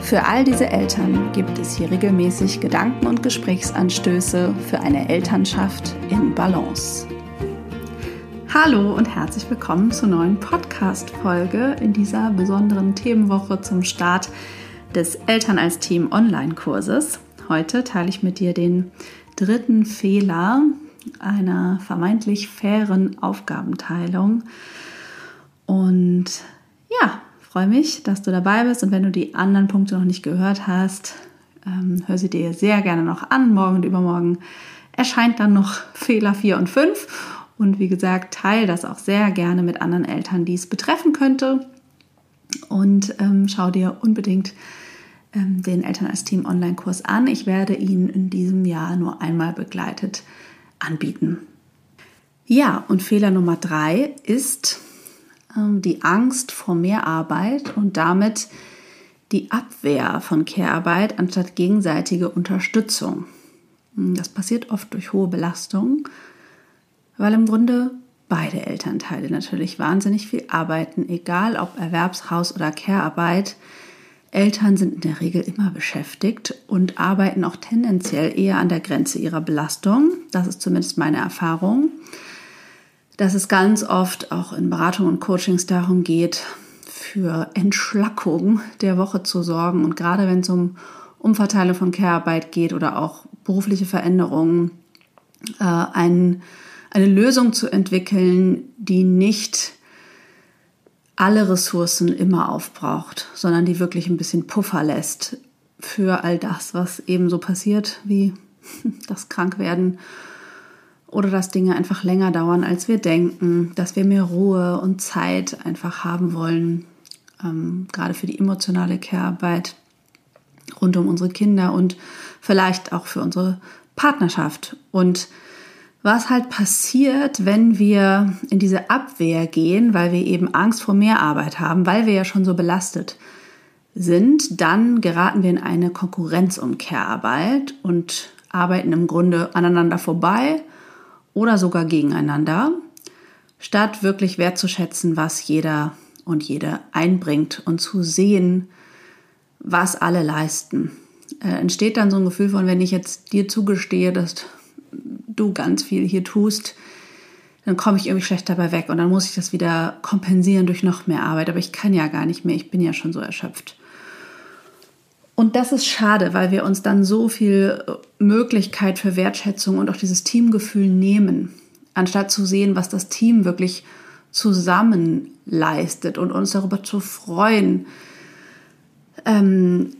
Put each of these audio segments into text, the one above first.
Für all diese Eltern gibt es hier regelmäßig Gedanken und Gesprächsanstöße für eine Elternschaft in Balance. Hallo und herzlich willkommen zur neuen Podcast-Folge in dieser besonderen Themenwoche zum Start des Eltern als Team Online-Kurses. Heute teile ich mit dir den dritten Fehler einer vermeintlich fairen Aufgabenteilung. Und ja, freue mich, dass du dabei bist und wenn du die anderen Punkte noch nicht gehört hast, ähm, hör sie dir sehr gerne noch an. Morgen und übermorgen erscheint dann noch Fehler 4 und 5 und wie gesagt, teile das auch sehr gerne mit anderen Eltern, die es betreffen könnte und ähm, schau dir unbedingt ähm, den Eltern als Team Online-Kurs an. Ich werde ihn in diesem Jahr nur einmal begleitet anbieten. Ja, und Fehler Nummer drei ist, die Angst vor Mehrarbeit und damit die Abwehr von Care-Arbeit anstatt gegenseitige Unterstützung. Hm, das passiert oft durch hohe Belastung, weil im Grunde beide Elternteile natürlich wahnsinnig viel arbeiten, egal ob Erwerbshaus- oder Care-Arbeit. Eltern sind in der Regel immer beschäftigt und arbeiten auch tendenziell eher an der Grenze ihrer Belastung. Das ist zumindest meine Erfahrung dass es ganz oft auch in Beratungen und Coachings darum geht, für Entschlackung der Woche zu sorgen. Und gerade wenn es um Umverteilung von Care-Arbeit geht oder auch berufliche Veränderungen, äh, ein, eine Lösung zu entwickeln, die nicht alle Ressourcen immer aufbraucht, sondern die wirklich ein bisschen Puffer lässt für all das, was eben so passiert, wie das Krankwerden oder dass Dinge einfach länger dauern, als wir denken, dass wir mehr Ruhe und Zeit einfach haben wollen, ähm, gerade für die emotionale Care-Arbeit rund um unsere Kinder und vielleicht auch für unsere Partnerschaft. Und was halt passiert, wenn wir in diese Abwehr gehen, weil wir eben Angst vor mehr Arbeit haben, weil wir ja schon so belastet sind, dann geraten wir in eine Konkurrenz um Care-Arbeit und arbeiten im Grunde aneinander vorbei oder sogar gegeneinander, statt wirklich wertzuschätzen, was jeder und jede einbringt und zu sehen, was alle leisten. Äh, entsteht dann so ein Gefühl von, wenn ich jetzt dir zugestehe, dass du ganz viel hier tust, dann komme ich irgendwie schlecht dabei weg und dann muss ich das wieder kompensieren durch noch mehr Arbeit. Aber ich kann ja gar nicht mehr, ich bin ja schon so erschöpft. Und das ist schade, weil wir uns dann so viel äh, Möglichkeit für Wertschätzung und auch dieses Teamgefühl nehmen, anstatt zu sehen, was das Team wirklich zusammen leistet und uns darüber zu freuen, ähm,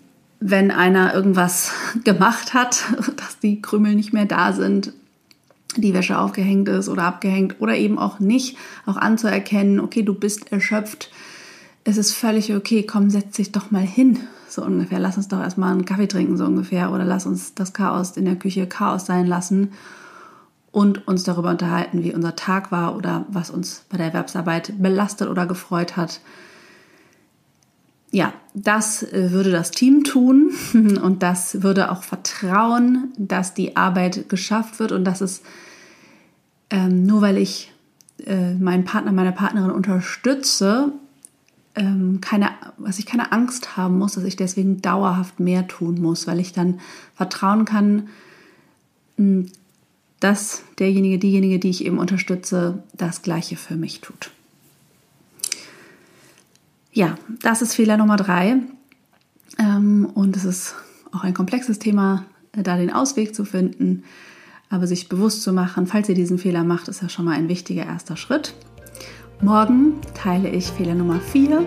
wenn einer irgendwas gemacht hat, dass die Krümel nicht mehr da sind, die Wäsche aufgehängt ist oder abgehängt oder eben auch nicht, auch anzuerkennen, okay, du bist erschöpft, es ist völlig okay, komm, setz dich doch mal hin so ungefähr. Lass uns doch erstmal einen Kaffee trinken, so ungefähr. Oder lass uns das Chaos in der Küche Chaos sein lassen und uns darüber unterhalten, wie unser Tag war oder was uns bei der Erwerbsarbeit belastet oder gefreut hat. Ja, das würde das Team tun und das würde auch vertrauen, dass die Arbeit geschafft wird und dass es ähm, nur weil ich äh, meinen Partner, meine Partnerin unterstütze, ähm, keine, was ich keine Angst haben muss, dass ich deswegen dauerhaft mehr tun muss, weil ich dann vertrauen kann, hm, dass derjenige, diejenige, die ich eben unterstütze, das Gleiche für mich tut. Ja, das ist Fehler Nummer drei. Ähm, und es ist auch ein komplexes Thema, da den Ausweg zu finden. Aber sich bewusst zu machen, falls ihr diesen Fehler macht, ist ja schon mal ein wichtiger erster Schritt. Morgen teile ich Fehler Nummer 4.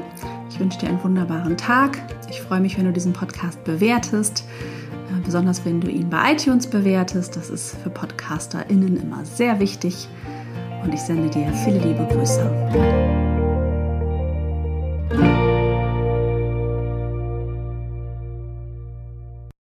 Ich wünsche dir einen wunderbaren Tag. Ich freue mich, wenn du diesen Podcast bewertest, äh, besonders wenn du ihn bei iTunes bewertest. Das ist für PodcasterInnen immer sehr wichtig. Und ich sende dir viele liebe Grüße.